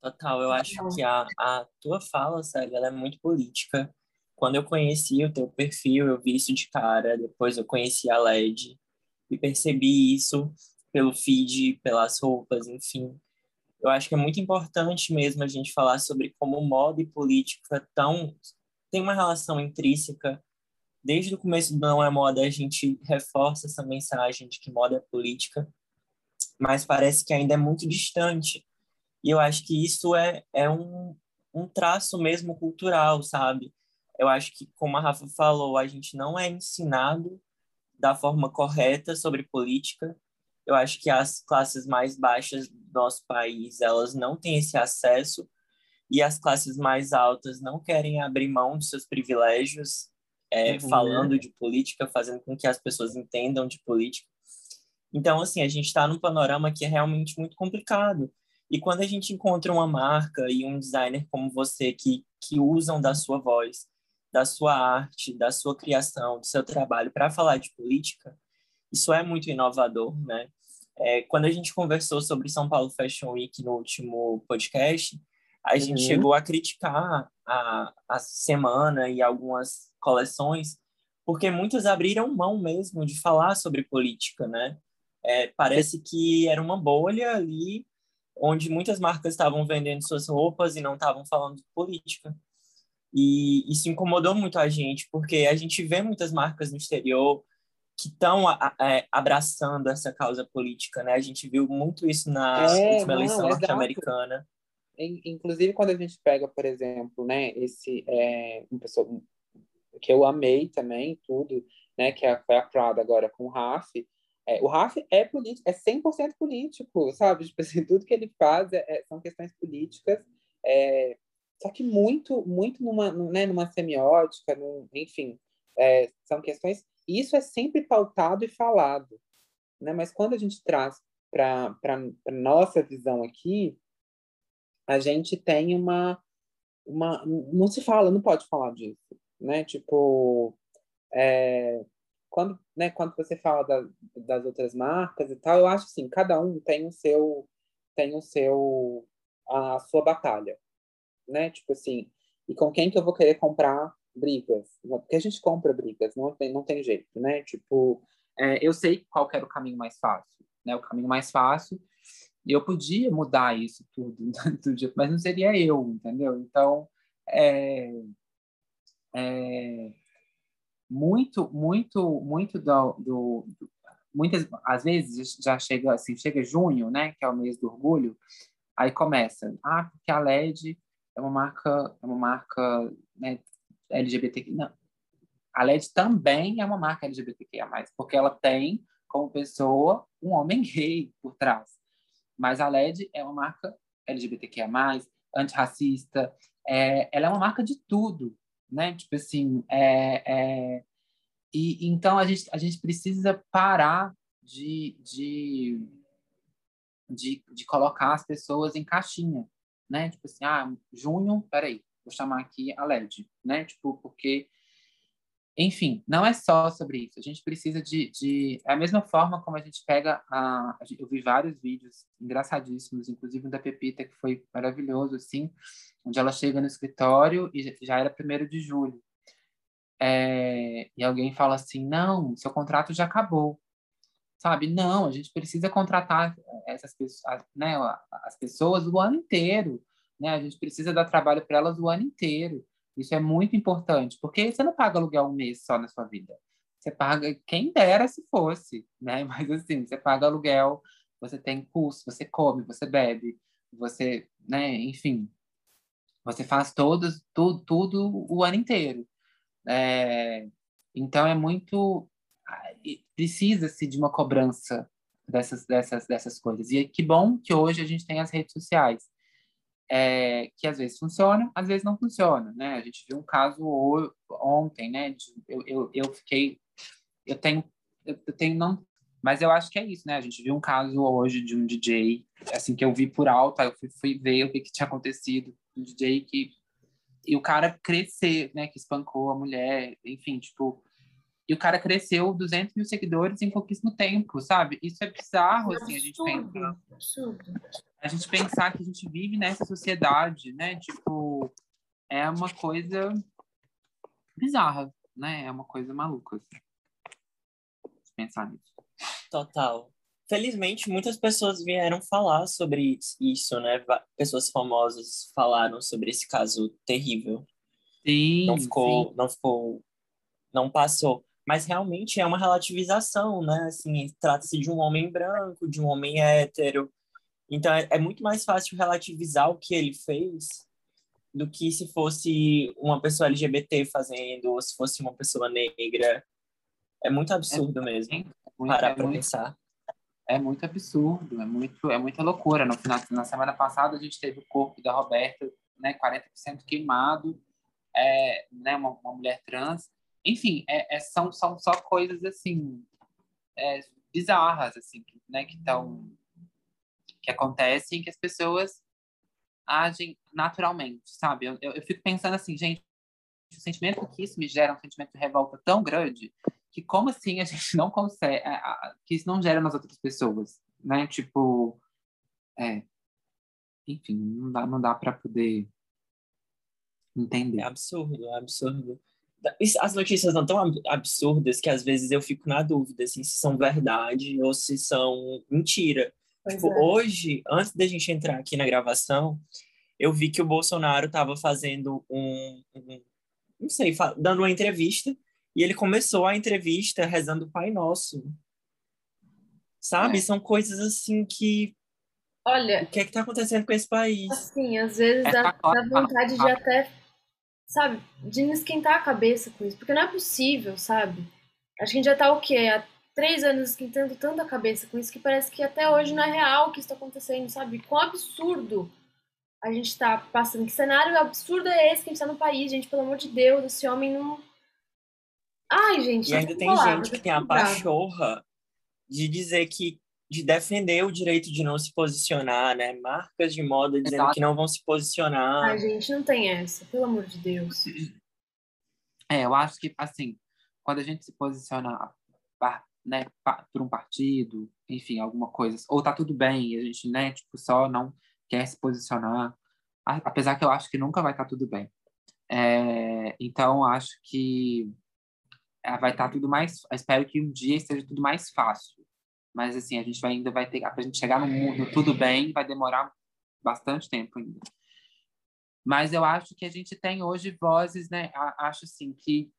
Total, eu acho que a, a tua fala, sabe, ela é muito política. Quando eu conheci o teu perfil, eu vi isso de cara, depois eu conheci a LED e percebi isso pelo feed, pelas roupas, enfim. Eu acho que é muito importante mesmo a gente falar sobre como moda e política tão tem uma relação intrínseca. Desde o começo do Não é Moda, a gente reforça essa mensagem de que moda é política, mas parece que ainda é muito distante e eu acho que isso é, é um, um traço mesmo cultural, sabe? Eu acho que, como a Rafa falou, a gente não é ensinado da forma correta sobre política. Eu acho que as classes mais baixas do nosso país, elas não têm esse acesso e as classes mais altas não querem abrir mão dos seus privilégios é, uhum. falando de política, fazendo com que as pessoas entendam de política. Então, assim, a gente está num panorama que é realmente muito complicado. E quando a gente encontra uma marca e um designer como você que, que usam da sua voz, da sua arte, da sua criação, do seu trabalho para falar de política, isso é muito inovador, né? É, quando a gente conversou sobre São Paulo Fashion Week no último podcast, a uhum. gente chegou a criticar a, a semana e algumas coleções, porque muitas abriram mão mesmo de falar sobre política, né? É, parece que era uma bolha ali onde muitas marcas estavam vendendo suas roupas e não estavam falando de política. E isso incomodou muito a gente, porque a gente vê muitas marcas no exterior que estão é, abraçando essa causa política, né? A gente viu muito isso na é, última não, eleição norte-americana. Inclusive, quando a gente pega, por exemplo, né, esse é, uma pessoa que eu amei também, tudo, né, que é, foi a Prada agora com o Raf, é, o Raf é político, é 100% político, sabe? Tipo assim, tudo que ele faz é, é, são questões políticas, é, só que muito, muito numa, né, numa semiótica, num, enfim, são questões. Isso é sempre pautado e falado, né? Mas quando a gente traz para a nossa visão aqui, a gente tem uma, uma. Não se fala, não pode falar disso, né? Tipo, é, quando, né, quando você fala da, das outras marcas e tal, eu acho assim, cada um tem o seu tem o seu a sua batalha, né? Tipo assim, e com quem que eu vou querer comprar brigas? Porque a gente compra brigas, não tem não tem jeito, né? Tipo, é, eu sei qual era o caminho mais fácil, né? O caminho mais fácil e eu podia mudar isso tudo, mas não seria eu, entendeu? Então, é, é, muito, muito, muito do, do, muitas, às vezes já chega assim, chega junho, né, que é o mês do orgulho, aí começa, ah, porque a LED é uma marca, é uma marca né, LGBTQ. Não. A LED também é uma marca LGBTQIA+, porque ela tem como pessoa um homem gay por trás. Mas a LED é uma marca LGBTQIA+, antirracista, é, ela é uma marca de tudo, né? Tipo assim, é, é, e então a gente, a gente precisa parar de, de, de, de colocar as pessoas em caixinha, né? Tipo assim, ah, junho, peraí, vou chamar aqui a LED, né? Tipo, porque enfim, não é só sobre isso. A gente precisa de, de é a mesma forma como a gente pega a, eu vi vários vídeos engraçadíssimos, inclusive um da Pepita que foi maravilhoso assim, onde ela chega no escritório e já era primeiro de julho. É, e alguém fala assim: "Não, seu contrato já acabou". Sabe? Não, a gente precisa contratar essas pessoas, né, as pessoas o ano inteiro, né? A gente precisa dar trabalho para elas o ano inteiro. Isso é muito importante, porque você não paga aluguel um mês só na sua vida. Você paga, quem dera se fosse, né? Mas assim, você paga aluguel, você tem custo, você come, você bebe, você, né? Enfim, você faz todos, tudo, tudo o ano inteiro. É, então é muito precisa-se de uma cobrança dessas, dessas, dessas coisas. E que bom que hoje a gente tem as redes sociais é, que às vezes funciona, às vezes não funciona, né? A gente viu um caso ontem, né? De, eu, eu, eu fiquei, eu tenho, eu tenho não, mas eu acho que é isso, né? A gente viu um caso hoje de um DJ, assim que eu vi por alto, eu fui, fui ver o que, que tinha acontecido, um DJ que e o cara crescer, né? Que espancou a mulher, enfim, tipo e o cara cresceu 200 mil seguidores em pouquíssimo tempo, sabe? Isso é bizarro, assim, a gente pensa. Absurdo. A gente pensar que a gente vive nessa sociedade, né? Tipo, é uma coisa bizarra, né? É uma coisa maluca, assim. Pensar nisso. Total. Felizmente, muitas pessoas vieram falar sobre isso, né? Pessoas famosas falaram sobre esse caso terrível. Sim. Não ficou, sim. não ficou, não passou mas realmente é uma relativização, né? Assim, trata-se de um homem branco, de um homem hétero. Então é, é, muito mais fácil relativizar o que ele fez do que se fosse uma pessoa LGBT fazendo, ou se fosse uma pessoa negra. É muito absurdo é, mesmo. É parar é para pensar. É muito absurdo, é muito, é muita loucura. No final, na semana passada a gente teve o corpo da Roberta, né, 40% queimado, é, né, uma, uma mulher trans enfim, é, é, são, são só coisas assim é, bizarras assim, né, que estão que acontecem que as pessoas agem naturalmente, sabe? Eu, eu, eu, fico pensando assim, gente, o sentimento que isso me gera é um sentimento de revolta tão grande que como assim a gente não consegue, que isso não gera nas outras pessoas, né? Tipo, é, enfim, não dá, não dá para poder entender. É absurdo, é absurdo as notícias são tão absurdas que às vezes eu fico na dúvida assim, se são verdade ou se são mentira. Tipo, é. Hoje, antes da gente entrar aqui na gravação, eu vi que o Bolsonaro estava fazendo um, um, não sei, dando uma entrevista e ele começou a entrevista rezando o Pai Nosso. Sabe? É. São coisas assim que Olha, o que é que tá acontecendo com esse país? Assim, às vezes dá, dá vontade de até sabe, de me esquentar a cabeça com isso, porque não é possível, sabe? Acho que a gente já tá o quê? Há três anos esquentando tanto a cabeça com isso que parece que até hoje não é real o que está acontecendo, sabe? Quão absurdo a gente tá passando. Que cenário absurdo é esse que a gente tá no país, gente? Pelo amor de Deus, esse homem não. Ai, gente. E ainda tem gente que tem a pachorra de dizer que de defender o direito de não se posicionar, né? Marcas de moda dizendo Exato. que não vão se posicionar. A gente não tem essa, pelo amor de Deus. É, eu acho que, assim, quando a gente se posiciona né, por um partido, enfim, alguma coisa, ou tá tudo bem, e a gente, né, tipo, só não quer se posicionar, apesar que eu acho que nunca vai estar tá tudo bem. É, então, acho que é, vai estar tá tudo mais. Espero que um dia esteja tudo mais fácil mas assim a gente vai, ainda vai ter para a gente chegar no mundo tudo bem vai demorar bastante tempo ainda mas eu acho que a gente tem hoje vozes né acho assim que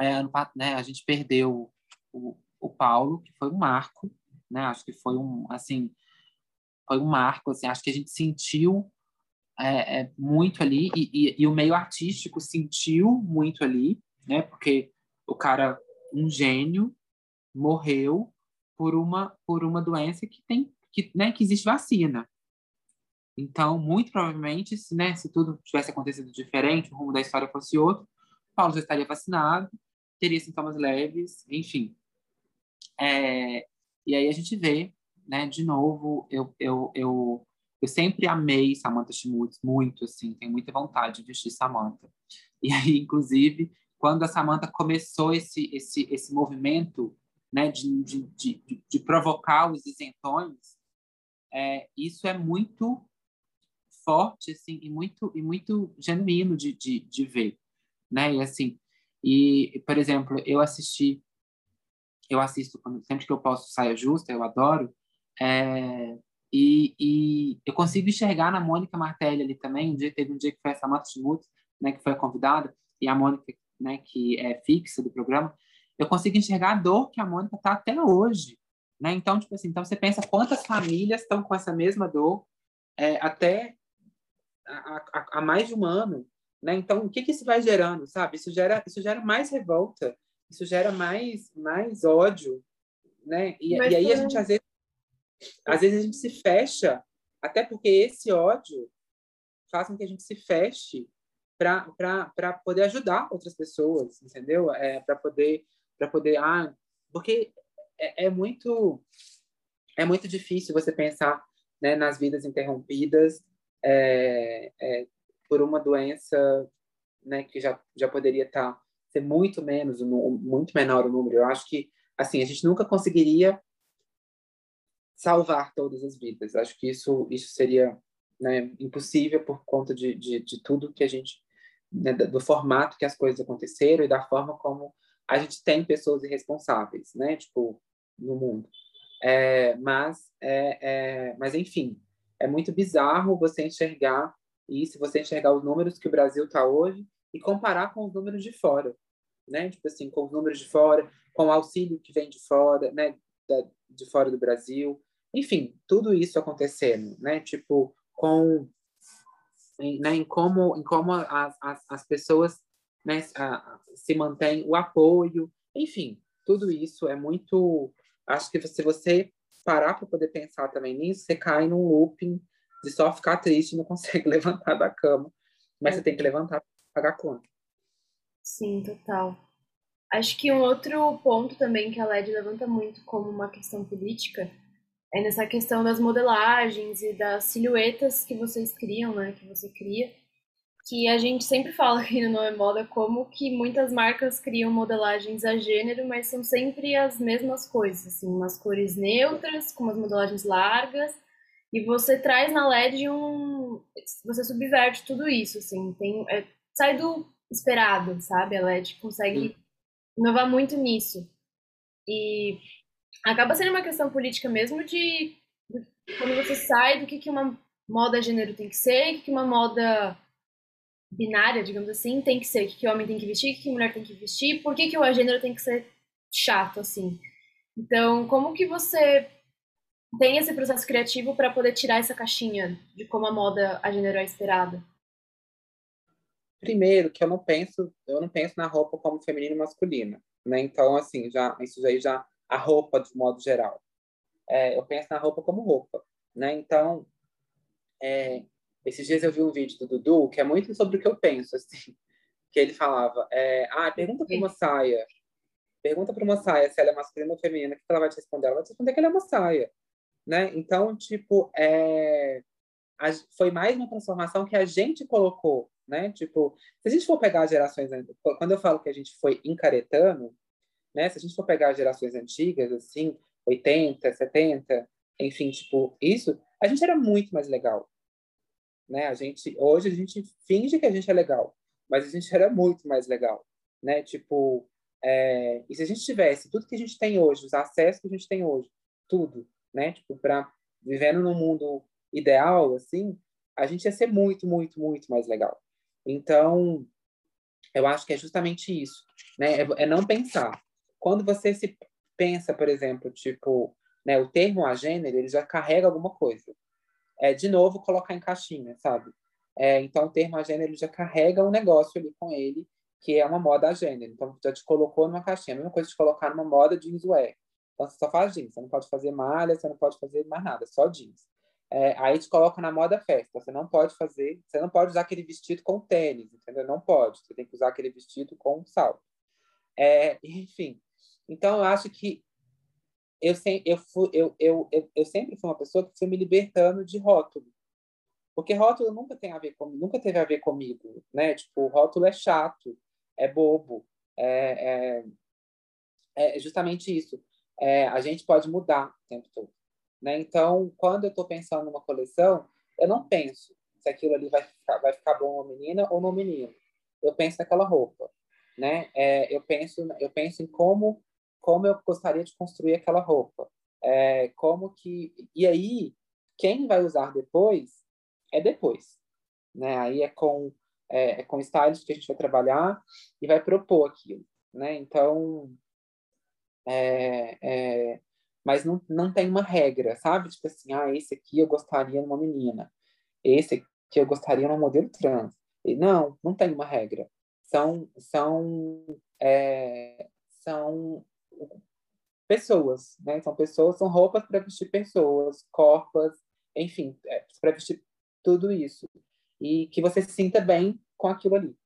é, né, a gente perdeu o, o Paulo, que foi um marco, né? Acho que foi um, assim, foi um marco, assim, acho que a gente sentiu é, é, muito ali e, e, e, o meio artístico sentiu muito ali, né? Porque o cara, um gênio, morreu por uma por uma doença que tem que, né, que existe vacina. Então, muito provavelmente, se, né, se tudo tivesse acontecido diferente, o rumo da história fosse outro, Paulo já estaria vacinado, teria sintomas leves, enfim. É, e aí a gente vê, né, de novo, eu, eu, eu, eu sempre amei Samantha Schmutz, muito, assim, tenho muita vontade de vestir Samantha. E aí, inclusive, quando a Samantha começou esse, esse, esse movimento né, de, de, de, de provocar os isentões, é, isso é muito forte assim e muito e muito genuíno de, de, de ver né? E assim e por exemplo eu assisti eu assisto sempre que eu posso saia justa eu adoro é, e, e, eu consigo enxergar na Mônica Martelli ali também um dia teve um dia que foi a Samantha Schmutz né que foi a convidada e a Mônica né que é fixa do programa eu consigo enxergar a dor que a Mônica está até hoje né então tipo assim então você pensa quantas famílias estão com essa mesma dor é, até há mais de um ano, né? Então, o que que isso vai gerando, sabe? Isso gera, isso gera mais revolta, isso gera mais, mais ódio, né? E, e aí a gente às vezes, às vezes a gente se fecha, até porque esse ódio faz com que a gente se feche para poder ajudar outras pessoas, entendeu? É, para poder para poder ah, porque é, é muito é muito difícil você pensar né, nas vidas interrompidas é, é, por uma doença né, que já, já poderia estar tá, ser muito menos, muito menor o número. Eu acho que assim a gente nunca conseguiria salvar todas as vidas. Acho que isso isso seria né, impossível por conta de, de, de tudo que a gente né, do formato que as coisas aconteceram e da forma como a gente tem pessoas irresponsáveis, né? Tipo no mundo. É, mas é, é, mas enfim é muito bizarro você enxergar isso, você enxergar os números que o Brasil está hoje e comparar com os números de fora, né? Tipo assim, com os números de fora, com o auxílio que vem de fora, né? Da, de fora do Brasil, enfim, tudo isso acontecendo, né? Tipo, com né, em como em como as, as, as pessoas né, a, se mantém o apoio, enfim, tudo isso é muito. Acho que se você parar para poder pensar também nisso, você cai num looping de só ficar triste e não consegue levantar da cama. Mas é. você tem que levantar para pagar conta. Sim, total. Acho que um outro ponto também que a LED levanta muito como uma questão política é nessa questão das modelagens e das silhuetas que vocês criam, né, que você cria que a gente sempre fala aqui no Não Moda como que muitas marcas criam modelagens a gênero, mas são sempre as mesmas coisas, assim, umas cores neutras, com umas modelagens largas, e você traz na LED um... você subverte tudo isso, assim, tem, é, sai do esperado, sabe? A LED consegue inovar muito nisso. E acaba sendo uma questão política mesmo de, de quando você sai do que, que uma moda gênero tem que ser, o que, que uma moda binária, digamos assim, tem que ser o que, homem tem que vestir, o que, mulher tem que vestir, por que, que o gênero tem que ser chato, assim. Então, como que você tem esse processo criativo para poder tirar essa caixinha de como a moda a gênero é esperada? Primeiro, que eu não penso, eu não penso na roupa como feminina e masculina, né? Então, assim, já isso aí já a roupa de modo geral. É, eu penso na roupa como roupa, né? Então, é, esses dias eu vi um vídeo do Dudu que é muito sobre o que eu penso, assim. Que ele falava, é, ah, pergunta para uma saia, pergunta para uma saia se ela é masculina ou feminina, o que ela vai te responder? Ela vai te responder que ela é uma saia, né? Então, tipo, é, a, foi mais uma transformação que a gente colocou, né? Tipo, se a gente for pegar as gerações, quando eu falo que a gente foi encaretando, né? Se a gente for pegar as gerações antigas, assim, 80, 70, enfim, tipo, isso, a gente era muito mais legal, né? A gente hoje a gente finge que a gente é legal, mas a gente era muito mais legal, né? Tipo, é, e se a gente tivesse tudo que a gente tem hoje, os acessos que a gente tem hoje, tudo, né? Tipo, para vivendo num mundo ideal, assim, a gente ia ser muito, muito, muito mais legal. Então, eu acho que é justamente isso, né? É, é não pensar. Quando você se pensa, por exemplo, tipo, né, o termo agênero, ele já carrega alguma coisa. É, de novo, colocar em caixinha, sabe? É, então, o termo agênero, ele já carrega um negócio ali com ele, que é uma moda agênero. Então, já te colocou numa caixinha. A mesma coisa de colocar numa moda jeanswear. Então, você só faz jeans. Você não pode fazer malha, você não pode fazer mais nada, só jeans. É, aí te coloca na moda festa. Você não pode fazer, você não pode usar aquele vestido com tênis, entendeu? Não pode. Você tem que usar aquele vestido com salto. É, enfim. Então, eu acho que eu, eu, fui, eu, eu, eu, eu sempre fui uma pessoa que foi me libertando de rótulo. Porque rótulo nunca tem a ver comigo, nunca teve a ver comigo, né? Tipo, rótulo é chato, é bobo, é, é, é justamente isso. É, a gente pode mudar o tempo todo, né? Então, quando eu estou pensando numa coleção, eu não penso se aquilo ali vai ficar, vai ficar bom numa menina ou no menino. Eu penso naquela roupa, né? É, eu penso, eu penso em como como eu gostaria de construir aquela roupa. É, como que e aí quem vai usar depois é depois, né? Aí é com é, é com stylist que a gente vai trabalhar e vai propor aquilo, né? Então, é, é, mas não, não tem uma regra, sabe? Tipo assim, ah, esse aqui eu gostaria numa menina, esse aqui eu gostaria num modelo trans. E não, não tem uma regra. São são é, são pessoas, né? São pessoas, são roupas para vestir pessoas, corpos, enfim, é, para vestir tudo isso. E que você se sinta bem com aquilo ali.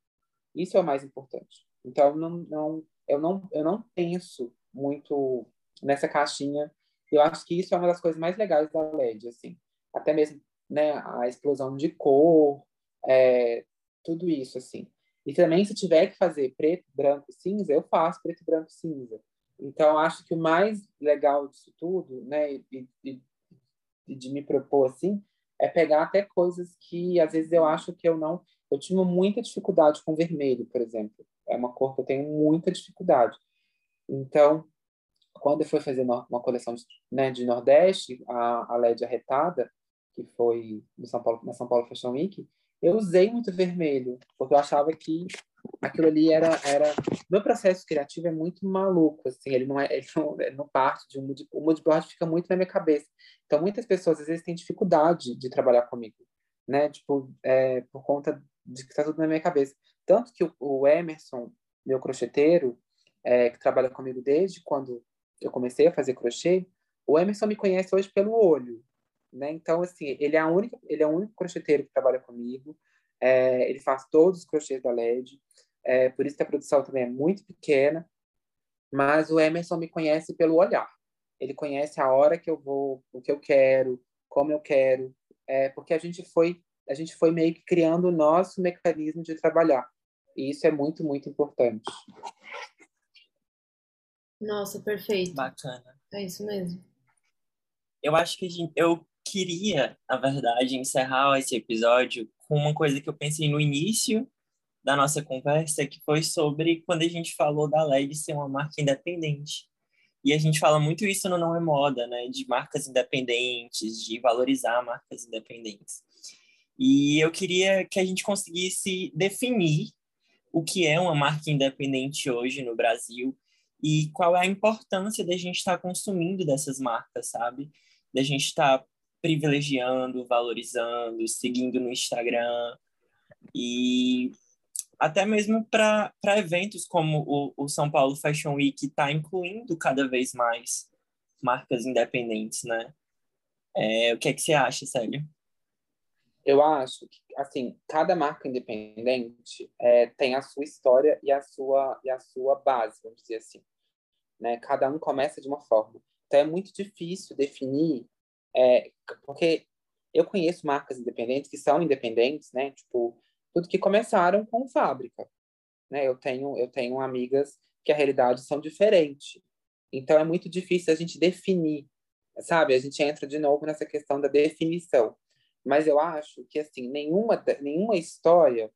Isso é o mais importante. Então, não, não, eu, não, eu não penso muito nessa caixinha. Eu acho que isso é uma das coisas mais legais da LED, assim. Até mesmo né, a explosão de cor, é, tudo isso, assim. E também, se tiver que fazer preto, branco e cinza, eu faço preto, branco e cinza. Então, acho que o mais legal disso tudo, né, e, e, e, de me propor assim, é pegar até coisas que às vezes eu acho que eu não. Eu tive muita dificuldade com vermelho, por exemplo. É uma cor que eu tenho muita dificuldade. Então, quando eu fui fazer uma coleção de, né, de Nordeste, a, a LED arretada, que foi no São Paulo, na São Paulo Fashion Week, eu usei muito vermelho, porque eu achava que aquilo ali era era meu processo criativo é muito maluco assim ele não é ele não, ele não parte de um mood, o moodboard fica muito na minha cabeça. Então muitas pessoas às vezes têm dificuldade de trabalhar comigo né? Tipo é, por conta de que está tudo na minha cabeça. Tanto que o, o Emerson meu crocheteiro é, que trabalha comigo desde quando eu comecei a fazer crochê o Emerson me conhece hoje pelo olho né? Então assim ele é a única ele é o único crocheteiro que trabalha comigo é, ele faz todos os crochês da LED, é, por isso que a produção também é muito pequena, mas o Emerson me conhece pelo olhar. Ele conhece a hora que eu vou, o que eu quero, como eu quero, é, porque a gente foi a gente foi meio que criando o nosso mecanismo de trabalhar. E isso é muito, muito importante. Nossa, perfeito. Bacana. É isso mesmo. Eu acho que gente, eu queria, na verdade, encerrar esse episódio com uma coisa que eu pensei no início da nossa conversa, que foi sobre quando a gente falou da LED ser uma marca independente. E a gente fala muito isso no Não é Moda, né? De marcas independentes, de valorizar marcas independentes. E eu queria que a gente conseguisse definir o que é uma marca independente hoje no Brasil e qual é a importância da gente estar consumindo dessas marcas, sabe? Da gente estar privilegiando, valorizando, seguindo no Instagram e até mesmo para eventos como o, o São Paulo Fashion Week está incluindo cada vez mais marcas independentes, né? É, o que é que você acha, Célio? Eu acho que, assim, cada marca independente é, tem a sua história e a sua, e a sua base, vamos dizer assim. Né? Cada um começa de uma forma. Então, é muito difícil definir é, porque eu conheço marcas independentes que são independentes, né? Tipo, tudo que começaram com fábrica, né? Eu tenho eu tenho amigas que a realidade são diferentes. Então é muito difícil a gente definir, sabe? A gente entra de novo nessa questão da definição. Mas eu acho que assim nenhuma nenhuma história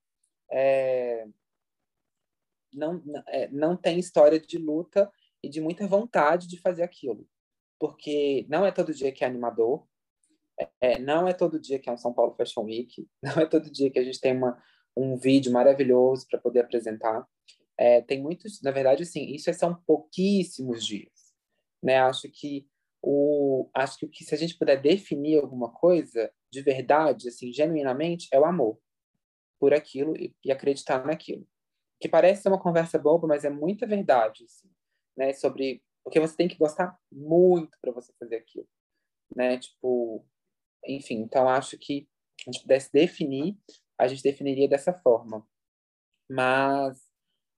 é, não é, não tem história de luta e de muita vontade de fazer aquilo porque não é todo dia que é animador, é, não é todo dia que é um São Paulo Fashion Week, não é todo dia que a gente tem uma, um vídeo maravilhoso para poder apresentar. É, tem muitos, na verdade, assim, isso são pouquíssimos dias. né? Acho que o acho que se a gente puder definir alguma coisa de verdade, assim, genuinamente, é o amor por aquilo e, e acreditar naquilo. Que parece ser uma conversa boba, mas é muita verdade, assim, né? Sobre porque você tem que gostar muito para você fazer aquilo, né? Tipo, enfim, então acho que a gente pudesse definir, a gente definiria dessa forma. Mas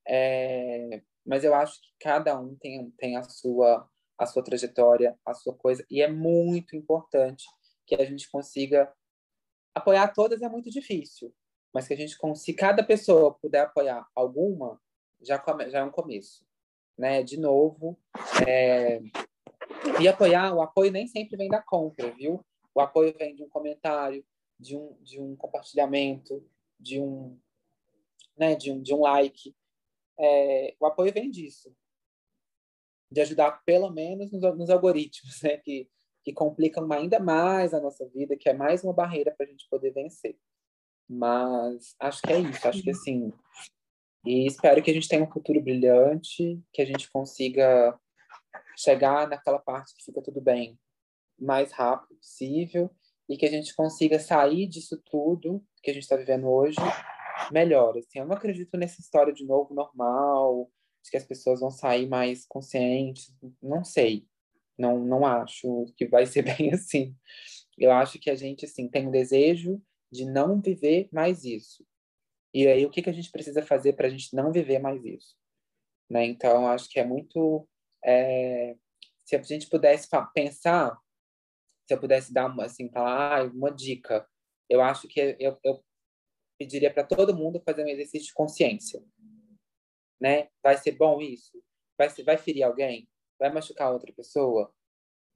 é, mas eu acho que cada um tem, tem a sua a sua trajetória, a sua coisa, e é muito importante que a gente consiga apoiar todas é muito difícil, mas que a gente consiga, cada pessoa puder apoiar alguma, já, come, já é um começo, né? De novo, é... e apoiar, o apoio nem sempre vem da compra, viu? O apoio vem de um comentário, de um, de um compartilhamento, de um, né, de um, de um like. É, o apoio vem disso, de ajudar pelo menos nos, nos algoritmos, né, que, que complicam ainda mais a nossa vida, que é mais uma barreira para a gente poder vencer. Mas acho que é isso, acho que assim. E espero que a gente tenha um futuro brilhante, que a gente consiga chegar naquela parte que fica tudo bem mais rápido possível e que a gente consiga sair disso tudo que a gente está vivendo hoje melhor. Assim, eu não acredito nessa história de novo normal, de que as pessoas vão sair mais conscientes. Não sei, não não acho que vai ser bem assim. Eu acho que a gente assim tem um desejo de não viver mais isso. E aí, o que, que a gente precisa fazer para a gente não viver mais isso? Né? Então, acho que é muito. É, se a gente pudesse pensar, se eu pudesse dar uma, assim, falar, ah, uma dica, eu acho que eu, eu pediria para todo mundo fazer um exercício de consciência. Né? Vai ser bom isso? Vai, ser, vai ferir alguém? Vai machucar outra pessoa?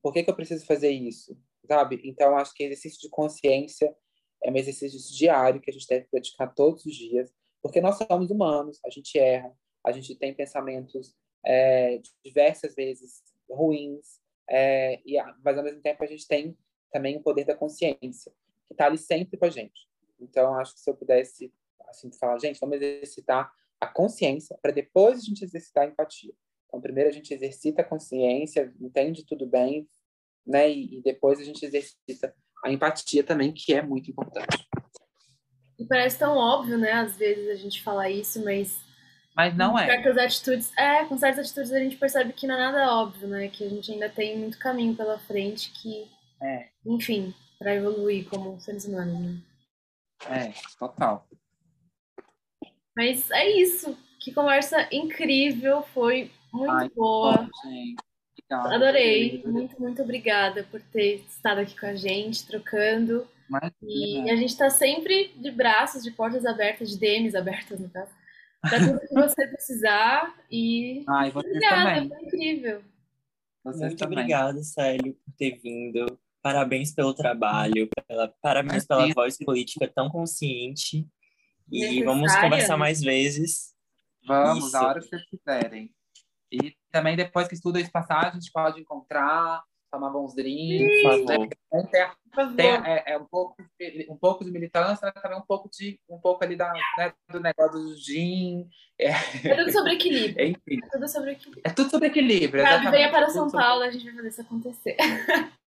Por que, que eu preciso fazer isso? Sabe? Então, acho que exercício de consciência é um exercício diário que a gente deve praticar todos os dias, porque nós somos humanos, a gente erra, a gente tem pensamentos é, diversas vezes ruins, é, e, mas ao mesmo tempo a gente tem também o poder da consciência, que está ali sempre com a gente. Então, acho que se eu pudesse assim, falar, gente, vamos exercitar a consciência para depois a gente exercitar a empatia. Então, primeiro a gente exercita a consciência, entende tudo bem, né? E, e depois a gente exercita a empatia também, que é muito importante. E parece tão óbvio, né? Às vezes a gente fala isso, mas. Mas não é. Certas atitudes. É, com certas atitudes a gente percebe que não é nada óbvio, né? Que a gente ainda tem muito caminho pela frente que. É. Enfim, para evoluir como seres humanos, né? É, total. Mas é isso. Que conversa incrível, foi muito Ai, boa. Bom, gente. Adorei. Muito, muito obrigada por ter estado aqui com a gente, trocando. E a gente está sempre de braços, de portas abertas, de DMs abertas, no caso. Para tudo que você precisar. E. Ai, você obrigada, também. foi incrível. Vocês muito também. obrigada, Célio, por ter vindo. Parabéns pelo trabalho, pela, parabéns pela voz política tão consciente. E Necessária. vamos conversar mais vezes. Vamos, Isso. a hora que vocês quiserem. E também, depois que tudo isso passar, a gente pode encontrar, tomar bons drinks. Por favor. Né? Tem, é, é, um, pouco, um pouco de militância, mas também um pouco, de, um pouco ali da, né, do negócio do gin. É, é tudo sobre equilíbrio. Enfim. É tudo sobre equilíbrio. É tudo sobre equilíbrio. Caso venha para São Paulo, sobre... a gente vai fazer isso acontecer.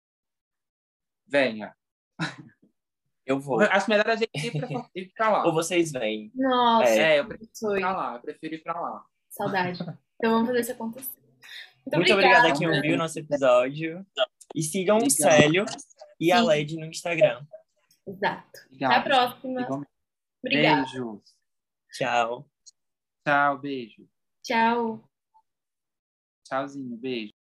Venha. Eu vou. Acho melhor a gente ir pra, ir pra lá. Ou vocês vêm. Nossa. É, eu prefiro ir pra lá. Eu prefiro ir pra lá. Saudade. Então vamos fazer isso acontecer. Muito, Muito obrigada a quem ouviu o nosso episódio. E sigam o Célio e a Led no Instagram. Exato. Obrigado. Até a próxima. Obrigada. Beijos. Tchau. Tchau, beijo. Tchau. Tchauzinho, beijo.